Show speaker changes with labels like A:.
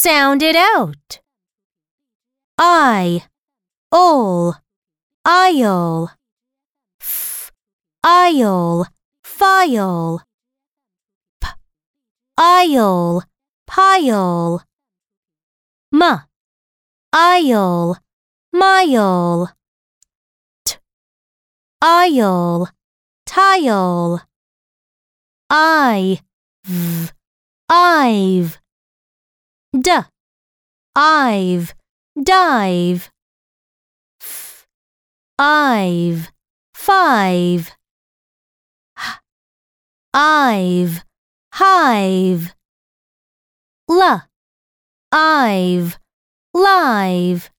A: Sound it out. I, ol, aisle. F, aisle, file. P, aisle, pile. M, aisle, mile. T, aisle, tile. I, v, I've. D, I've, dive. F, I've, five. H, I've, hive. L, I've, live.